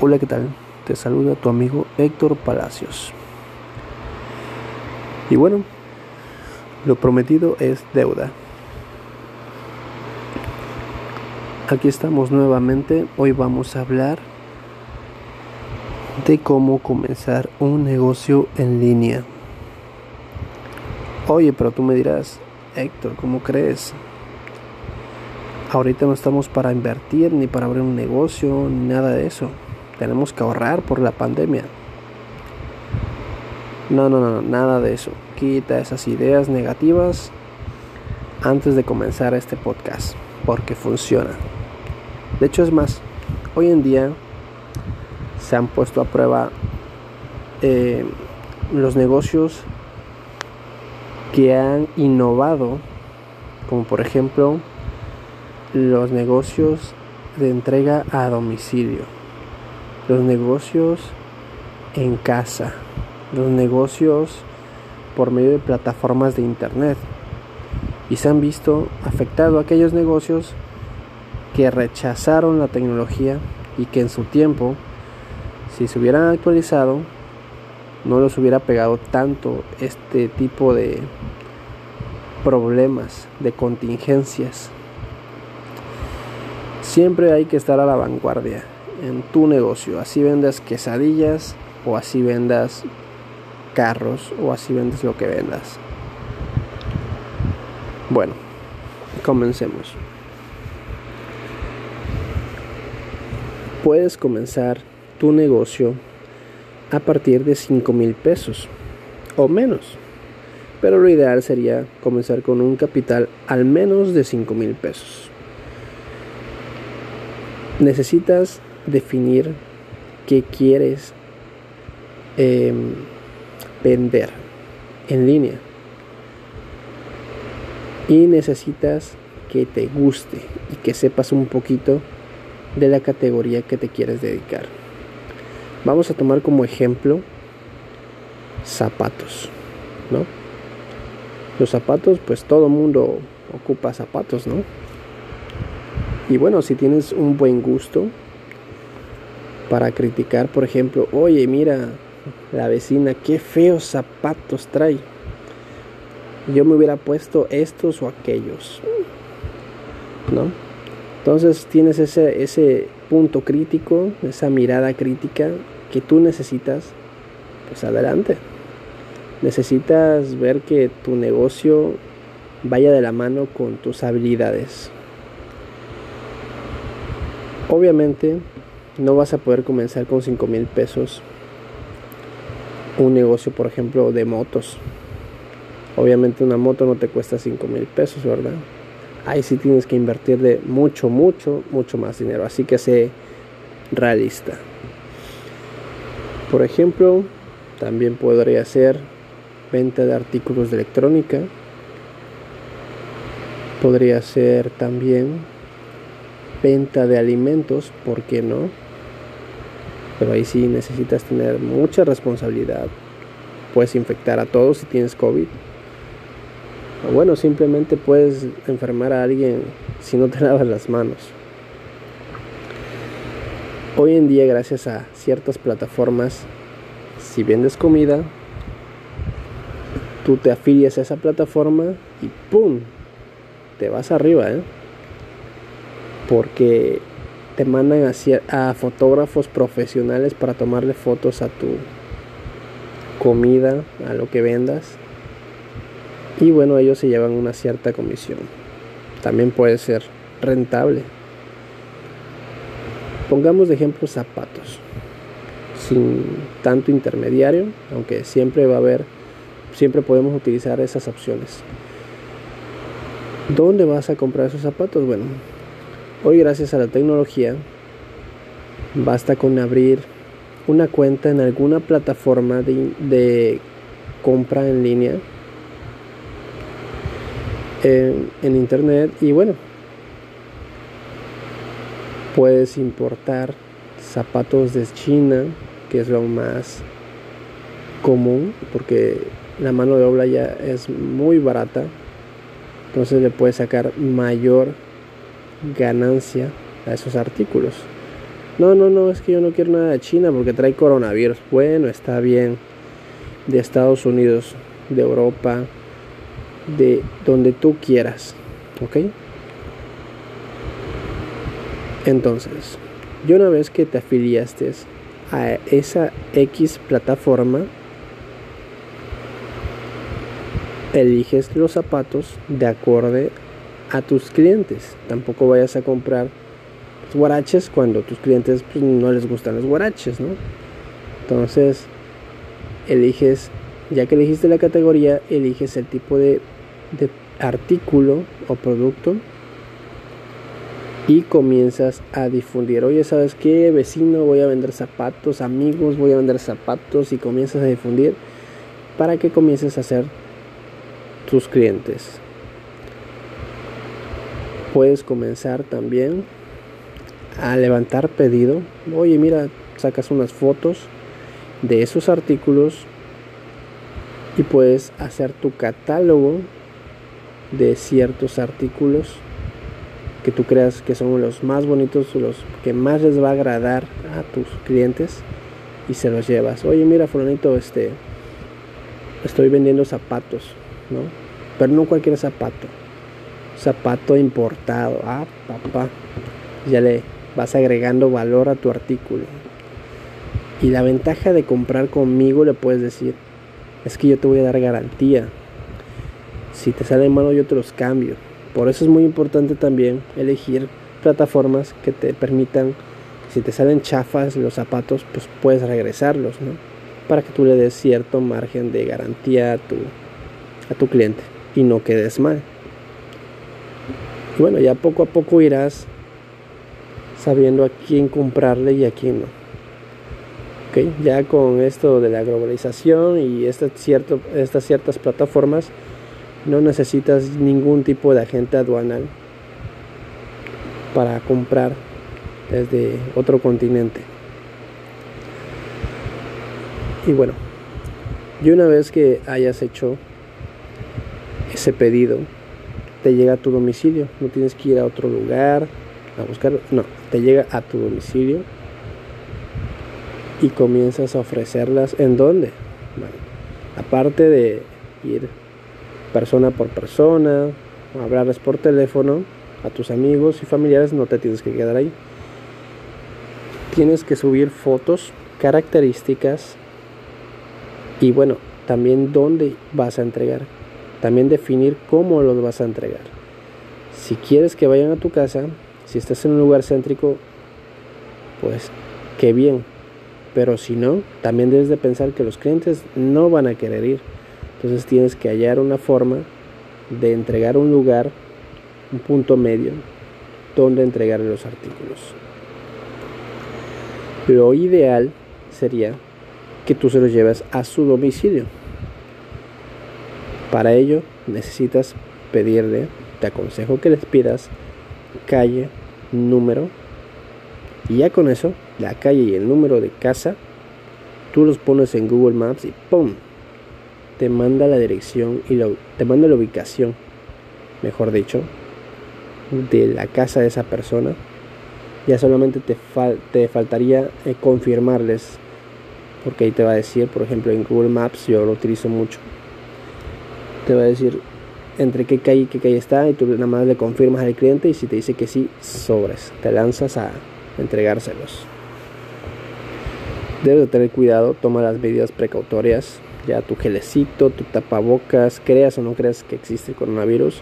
Hola, ¿qué tal? Te saluda tu amigo Héctor Palacios. Y bueno, lo prometido es deuda. Aquí estamos nuevamente. Hoy vamos a hablar de cómo comenzar un negocio en línea. Oye, pero tú me dirás, Héctor, ¿cómo crees? Ahorita no estamos para invertir ni para abrir un negocio ni nada de eso tenemos que ahorrar por la pandemia. No, no, no, nada de eso. Quita esas ideas negativas antes de comenzar este podcast, porque funciona. De hecho, es más, hoy en día se han puesto a prueba eh, los negocios que han innovado, como por ejemplo los negocios de entrega a domicilio los negocios en casa, los negocios por medio de plataformas de internet. Y se han visto afectados aquellos negocios que rechazaron la tecnología y que en su tiempo, si se hubieran actualizado, no los hubiera pegado tanto este tipo de problemas, de contingencias. Siempre hay que estar a la vanguardia en tu negocio. Así vendas quesadillas o así vendas carros o así vendas lo que vendas. Bueno, comencemos. Puedes comenzar tu negocio a partir de 5 mil pesos o menos. Pero lo ideal sería comenzar con un capital al menos de 5 mil pesos. Necesitas definir qué quieres em, vender en línea. Y necesitas que te guste y que sepas un poquito de la categoría que te quieres dedicar. Vamos a tomar como ejemplo zapatos, ¿no? Los zapatos, pues todo mundo ocupa zapatos, ¿no? Y bueno, si tienes un buen gusto, para criticar, por ejemplo, oye, mira, la vecina, qué feos zapatos trae. Yo me hubiera puesto estos o aquellos. ¿No? Entonces tienes ese, ese punto crítico, esa mirada crítica que tú necesitas, pues adelante. Necesitas ver que tu negocio vaya de la mano con tus habilidades. Obviamente no vas a poder comenzar con 5 mil pesos un negocio, por ejemplo, de motos. Obviamente una moto no te cuesta 5 mil pesos, ¿verdad? Ahí sí tienes que invertir de mucho, mucho, mucho más dinero. Así que sé realista. Por ejemplo, también podría ser venta de artículos de electrónica. Podría ser también venta de alimentos, ¿por qué no? Pero ahí sí necesitas tener mucha responsabilidad. Puedes infectar a todos si tienes COVID. O bueno, simplemente puedes enfermar a alguien si no te lavas las manos. Hoy en día, gracias a ciertas plataformas, si vendes comida, tú te afilias a esa plataforma y ¡pum! Te vas arriba, ¿eh? Porque te mandan a, a fotógrafos profesionales para tomarle fotos a tu comida, a lo que vendas. Y bueno, ellos se llevan una cierta comisión. También puede ser rentable. Pongamos de ejemplo zapatos. Sin tanto intermediario, aunque siempre va a haber, siempre podemos utilizar esas opciones. ¿Dónde vas a comprar esos zapatos? Bueno, Hoy gracias a la tecnología basta con abrir una cuenta en alguna plataforma de, compra en línea en, internet y bueno puedes importar zapatos de China que es lo más común porque la mano de obra ya es muy barata. Entonces le puedes sacar mayor ganancia a esos artículos. No, no, no, es que yo no quiero nada de China porque trae coronavirus. Bueno, está bien. De Estados Unidos, de Europa, de donde tú quieras. ¿Ok? Entonces, yo una vez que te afiliaste a esa X plataforma, eliges los zapatos de acorde a tus clientes. Tampoco vayas a comprar guaraches cuando tus clientes pues, no les gustan los guaraches, ¿no? Entonces, eliges, ya que elegiste la categoría, eliges el tipo de, de artículo o producto y comienzas a difundir. Oye, ¿sabes qué? Vecino, voy a vender zapatos, amigos, voy a vender zapatos y comienzas a difundir para que comiences a hacer tus clientes. Puedes comenzar también a levantar pedido. Oye, mira, sacas unas fotos de esos artículos y puedes hacer tu catálogo de ciertos artículos que tú creas que son los más bonitos, los que más les va a agradar a tus clientes y se los llevas. Oye, mira, fulanito, este, estoy vendiendo zapatos, ¿no? Pero no cualquier zapato, zapato importado. Ah, papá, ya le vas agregando valor a tu artículo. Y la ventaja de comprar conmigo le puedes decir, es que yo te voy a dar garantía. Si te sale malo yo te los cambio por eso es muy importante también elegir plataformas que te permitan, si te salen chafas los zapatos, pues puedes regresarlos, ¿no? Para que tú le des cierto margen de garantía a tu, a tu cliente y no quedes mal. Y bueno, ya poco a poco irás sabiendo a quién comprarle y a quién no. ¿Okay? Ya con esto de la globalización y cierto, estas ciertas plataformas, no necesitas ningún tipo de agente aduanal para comprar desde otro continente. Y bueno, y una vez que hayas hecho ese pedido, te llega a tu domicilio. No tienes que ir a otro lugar a buscar, no, te llega a tu domicilio y comienzas a ofrecerlas en dónde. aparte de ir persona por persona, hablarles por teléfono a tus amigos y familiares, no te tienes que quedar ahí. Tienes que subir fotos, características y bueno, también dónde vas a entregar. También definir cómo los vas a entregar. Si quieres que vayan a tu casa, si estás en un lugar céntrico, pues qué bien. Pero si no, también debes de pensar que los clientes no van a querer ir. Entonces tienes que hallar una forma de entregar un lugar, un punto medio, donde entregar los artículos. Lo ideal sería que tú se los lleves a su domicilio. Para ello necesitas pedirle, te aconsejo que les pidas calle, número, y ya con eso, la calle y el número de casa, tú los pones en Google Maps y ¡pum! te manda la dirección y te manda la ubicación, mejor dicho, de la casa de esa persona. Ya solamente te, te faltaría eh, confirmarles, porque ahí te va a decir, por ejemplo, en Google Maps, yo lo utilizo mucho, te va a decir entre qué calle y qué calle está y tú nada más le confirmas al cliente y si te dice que sí, sobres, te lanzas a entregárselos. Debes tener cuidado, toma las medidas precautorias, ya tu gelecito, tu tapabocas, creas o no creas que existe el coronavirus,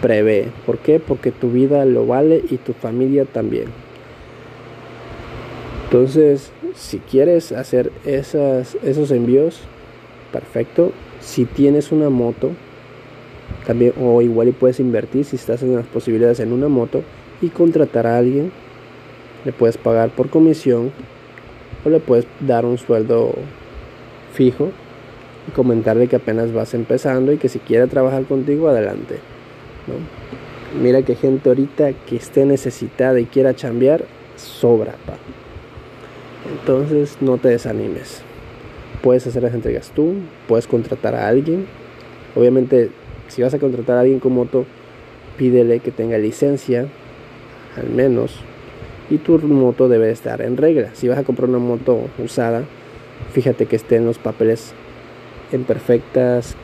prevé. ¿Por qué? Porque tu vida lo vale y tu familia también. Entonces, si quieres hacer esas, esos envíos, perfecto. Si tienes una moto, también, o igual y puedes invertir si estás en las posibilidades en una moto y contratar a alguien, le puedes pagar por comisión o le puedes dar un sueldo fijo y comentarle que apenas vas empezando y que si quiere trabajar contigo, adelante. Mira que gente ahorita que esté necesitada y quiera chambear, sobra. Pa. Entonces no te desanimes. Puedes hacer las entregas tú, puedes contratar a alguien. Obviamente, si vas a contratar a alguien con moto, pídele que tenga licencia, al menos, y tu moto debe estar en regla. Si vas a comprar una moto usada, fíjate que estén los papeles en perfectas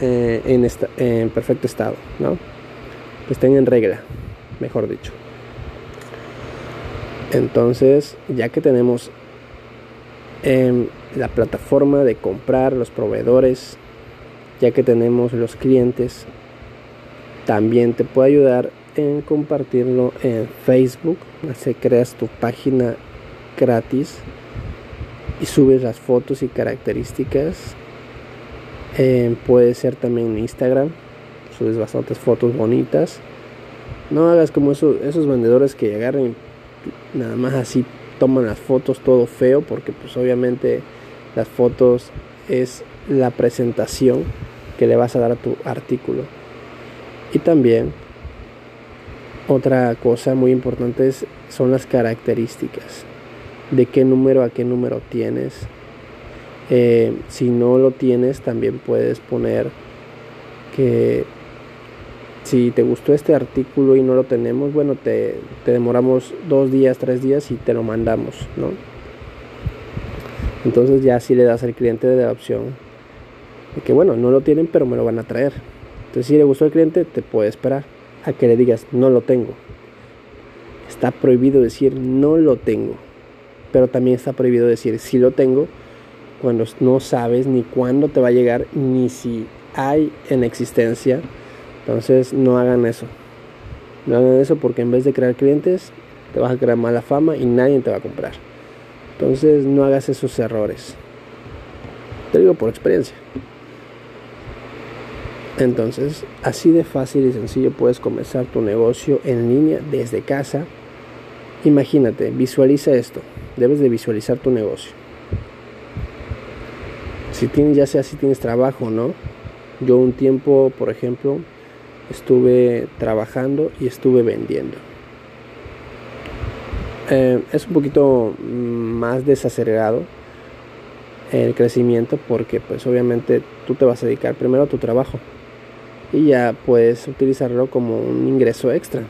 eh, en, en perfecto estado, ¿no? Que estén en regla, mejor dicho. Entonces, ya que tenemos em, la plataforma de comprar, los proveedores, ya que tenemos los clientes, también te puede ayudar en compartirlo en Facebook. Así creas tu página gratis y subes las fotos y características. Em, puede ser también Instagram. Subes bastantes fotos bonitas. No hagas como esos, esos vendedores que agarren nada más así toman las fotos todo feo porque pues obviamente las fotos es la presentación que le vas a dar a tu artículo. Y también otra cosa muy importante es, son las características. De qué número a qué número tienes. Eh, si no lo tienes también puedes poner que si te gustó este artículo y no lo tenemos, bueno, te, demoramos dos días, tres días y te lo mandamos, ¿no? Entonces ya si le das al cliente de la opción de que bueno, no lo tienen pero me lo van a traer. Entonces si le gustó al cliente te puede esperar a que le digas no lo tengo. Está prohibido decir no lo tengo, pero también está prohibido decir si lo tengo cuando no sabes ni cuándo te va a llegar ni si hay en existencia entonces no hagan eso. No hagan eso porque en vez de crear clientes, te vas a crear mala fama y nadie te va a comprar. Entonces no hagas esos errores. Te digo por experiencia. Entonces, así de fácil y sencillo puedes comenzar tu negocio en línea desde casa. Imagínate, visualiza esto. Debes de visualizar tu negocio. Si tienes, ya sea si tienes trabajo, ¿no? Yo un tiempo, por ejemplo, estuve trabajando y estuve vendiendo. Eh, es un poquito más desacelerado el crecimiento porque pues obviamente tú te vas a dedicar primero a tu trabajo y ya puedes utilizarlo como un ingreso extra.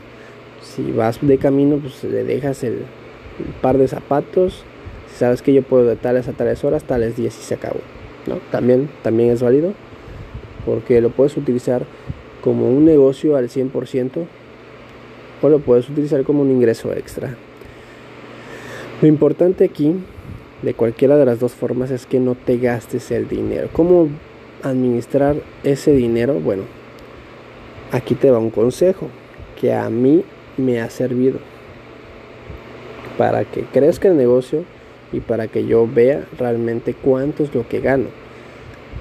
Si vas de camino pues le dejas el, par de zapatos, si sabes que yo puedo de tales a tales horas, tales días y se acabó. ¿no? También, también es válido porque lo puedes utilizar como un negocio al 100% o lo puedes utilizar como un ingreso extra. Lo importante aquí, de cualquiera de las dos formas, es que no te gastes el dinero. ¿Cómo administrar ese dinero? Bueno, aquí te va un consejo que a mí me ha servido para que crezca el negocio y para que yo vea realmente cuánto es lo que gano.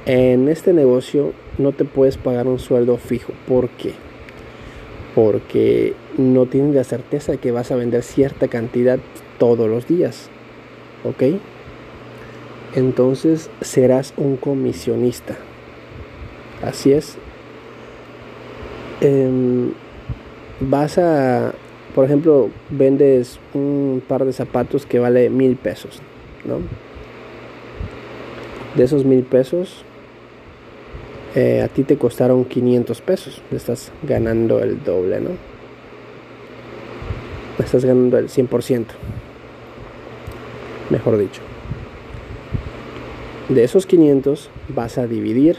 En este negocio no te puedes pagar un sueldo fijo. ¿Por qué? Porque no tienes la certeza de que vas a vender cierta cantidad todos los días. ¿Ok? Entonces serás un comisionista. Así es. Em, vas a, por ejemplo, vendes un par de zapatos que vale mil pesos, ¿no? De esos mil pesos, eh, a ti te costaron 500 pesos, estás ganando el doble, ¿no? Estás ganando el 100%, mejor dicho. De esos 500 vas a dividir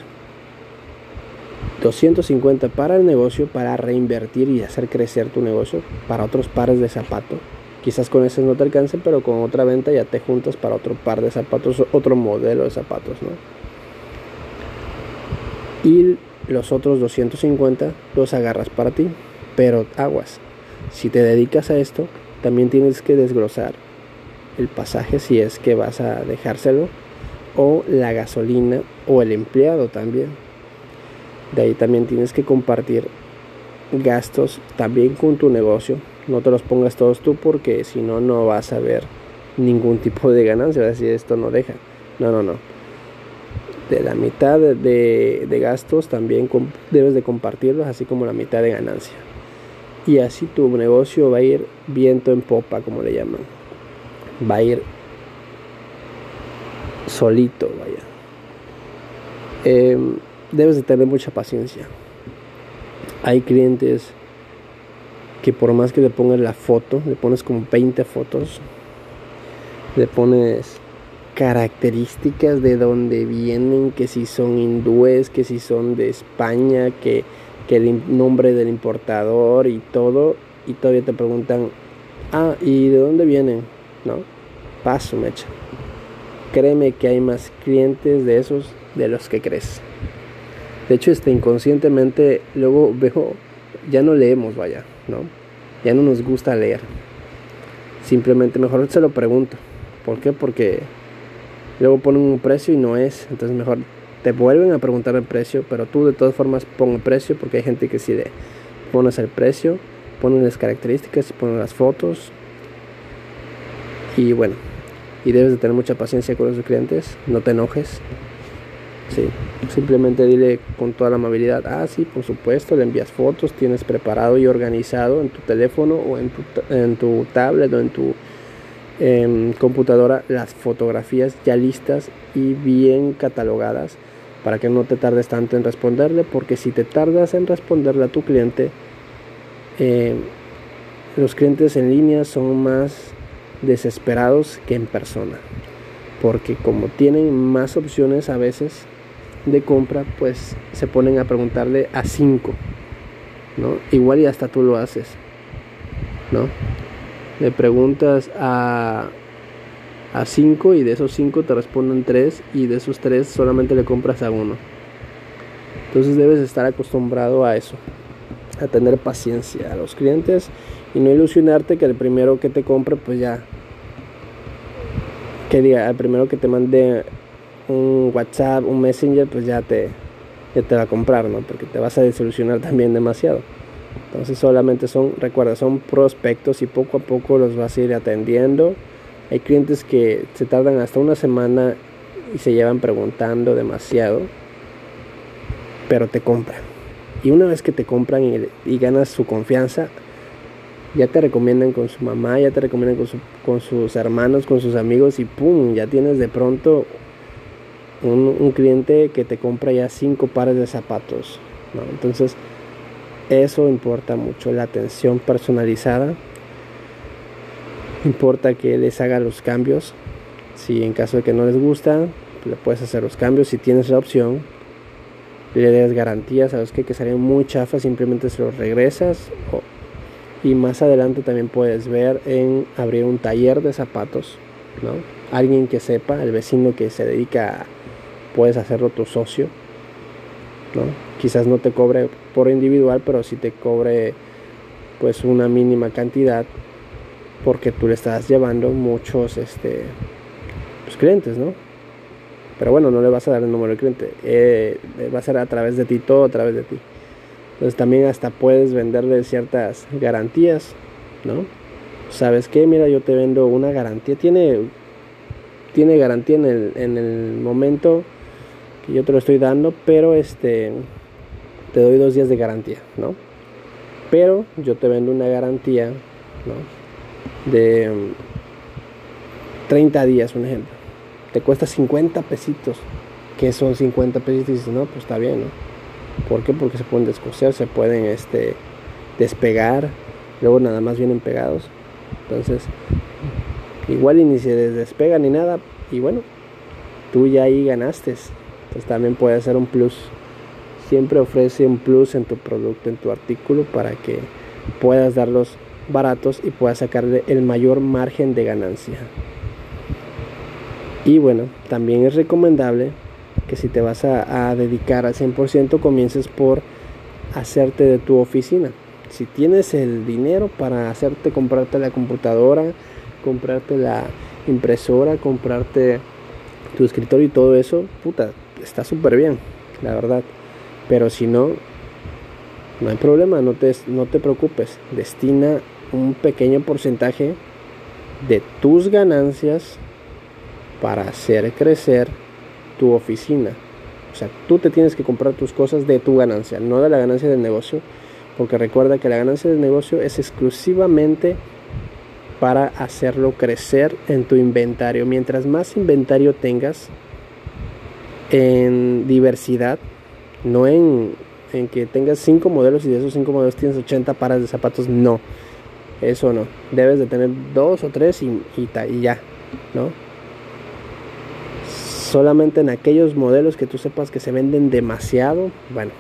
250 para el negocio, para reinvertir y hacer crecer tu negocio, para otros pares de zapatos. Quizás con ese no te alcance, pero con otra venta ya te juntas para otro par de zapatos, otro modelo de zapatos, ¿no? y los otros 250 los agarras para ti. Pero aguas, si te dedicas a esto, también tienes que desglosar el pasaje si es que vas a dejárselo o la gasolina o el empleado también. De ahí también tienes que compartir gastos también con tu negocio. No te los pongas todos tú porque si no, no vas a ver ningún tipo de ganancia. Vas a decir, esto no deja. No, no, no de la mitad de, gastos también debes de compartirlos, así como la mitad de ganancia. Y así tu negocio va a ir viento en popa, como le llaman. Va a ir solito, vaya. Em, debes de tener mucha paciencia. Hay clientes que por más que le pongas la foto, le pones como 20 fotos, le pones características de dónde vienen, que si son hindúes, que si son de España, que, que el nombre del importador y todo, y todavía te preguntan, ah, ¿y de dónde vienen? ¿No? Paso, mecha. Créeme que hay más clientes de esos de los que crees. De hecho, este, inconscientemente luego veo, ya no leemos, vaya, ¿no? Ya no nos gusta leer. Simplemente mejor se lo pregunto. ¿Por qué? Porque luego ponen un precio y no es. Entonces mejor te vuelven a preguntar el precio, pero tú de todas formas pon el precio porque hay gente que si le pones el precio ponen las características, ponen las fotos. Y bueno, y debes de tener mucha paciencia con los clientes, no te enojes. Sí, simplemente dile con toda la amabilidad, ah, sí, por supuesto, le envías fotos, tienes preparado y organizado en tu teléfono o en tu, en tu tablet o en tu em, computadora las fotografías ya listas y bien catalogadas para que no te tardes tanto en responderle, porque si te tardas en responderle a tu cliente, eh, los clientes en línea son más desesperados que en persona. Porque como tienen más opciones a veces de compra, pues se ponen a preguntarle a cinco. ¿no? Igual y hasta tú lo haces. ¿no? Le preguntas a, a cinco y de esos cinco te responden tres y de esos tres solamente le compras a uno. Entonces debes estar acostumbrado a eso a tener paciencia a los clientes y no ilusionarte que el primero que te compre pues ya que diga el primero que te mande un WhatsApp un Messenger pues ya te ya te va a comprar no porque te vas a desilusionar también demasiado. Entonces solamente son recuerda son prospectos y poco a poco los vas a ir atendiendo. Hay clientes que se tardan hasta una semana y se llevan preguntando demasiado pero te compran. Y una vez que te compran y, ganas su confianza, ya te recomiendan con su mamá, ya te recomiendan con, sus hermanos, con sus amigos y ¡pum! Ya tienes de pronto un, cliente que te compra ya cinco pares de zapatos. Entonces, eso importa mucho, la atención personalizada. Importa que les haga los cambios. Si en caso de que no les gusta, le puedes hacer los cambios si tienes la opción le des garantías, sabes que, que serían muy chafas, simplemente se los regresas. Y más adelante también puedes ver en abrir un taller de zapatos, ¿no? Alguien que sepa, el vecino que se dedica, puedes hacerlo tu socio, ¿no? Quizás no te cobre por individual, pero sí te cobre pues una mínima cantidad porque tú le estás llevando muchos este pues, clientes, ¿no? Pero bueno, no le vas a dar el número del cliente. Eh, va a ser a través de ti, todo a través de ti. Entonces también hasta puedes venderle ciertas garantías, ¿no? ¿Sabes qué? Mira, yo te vendo una garantía. Tiene, tiene garantía en el, en el momento que yo te lo estoy dando, pero este te doy dos días de garantía, ¿no? Pero yo te vendo una garantía, ¿no? De 30 días, un ejemplo te cuesta 50 pesitos. que son 50 pesitos? Y dices, no, pues está bien, ¿no? ¿Por qué? Porque se pueden descoser, se pueden este, despegar, luego nada más vienen pegados. Entonces, igual y ni se despega ni nada, y bueno, tú ya ahí ganaste. Entonces también puede ser un plus. Siempre ofrece un plus en tu producto, en tu artículo, para que puedas darlos baratos y puedas sacarle el mayor margen de ganancia. Y bueno, también es recomendable que si te vas a, dedicar al 100% comiences por hacerte de tu oficina. Si tienes el dinero para hacerte, comprarte la computadora, comprarte la impresora, comprarte tu escritorio y todo eso, puta, está súper bien, la verdad. Pero si no, no hay problema, no te, no te preocupes. Destina un pequeño porcentaje de tus ganancias para hacer crecer tu oficina. O sea, tú te tienes que comprar tus cosas de tu ganancia, no de la ganancia del negocio, porque recuerda que la ganancia del negocio es exclusivamente para hacerlo crecer en tu inventario. Mientras más inventario tengas en diversidad, no en, en que tengas 5 modelos y de esos 5 modelos tienes 80 pares de zapatos. No, eso no. Debes de tener 2 o 3 y, y ya, ¿no? Solamente en aquellos modelos que tú sepas que se venden demasiado, bueno,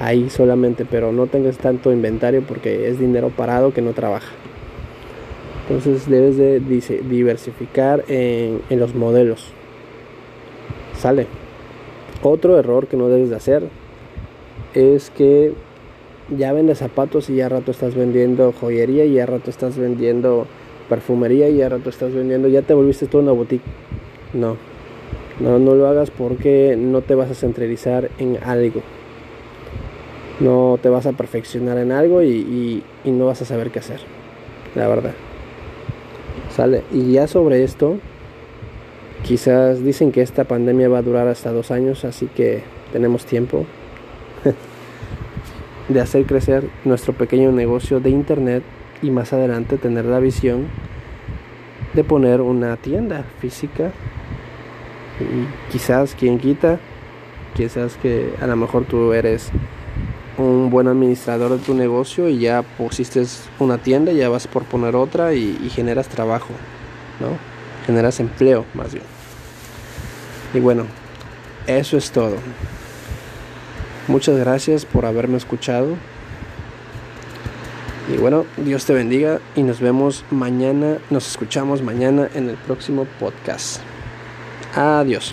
ahí solamente, pero no tengas tanto inventario porque es dinero parado que no trabaja. Entonces debes de diversificar en, los modelos. Sale. Otro error que no debes de hacer es que ya vendes zapatos y ya rato estás vendiendo joyería y ya rato estás vendiendo perfumería y ya rato estás vendiendo, ya te volviste toda una boutique. No, no, no lo hagas porque no te vas a centralizar en algo. No te vas a perfeccionar en algo y, y no vas a saber qué hacer. La verdad. Sale. Y ya sobre esto, quizás dicen que esta pandemia va a durar hasta dos años, así que tenemos tiempo de hacer crecer nuestro pequeño negocio de internet y más adelante tener la visión de poner una tienda física quizás quien quita quizás que a lo mejor tú eres un buen administrador de tu negocio y ya pusiste una tienda ya vas por poner otra y, y generas trabajo no generas empleo más bien y bueno eso es todo Muchas gracias por haberme escuchado. Y bueno, Dios te bendiga y nos vemos mañana, nos escuchamos mañana en el próximo podcast. Adiós.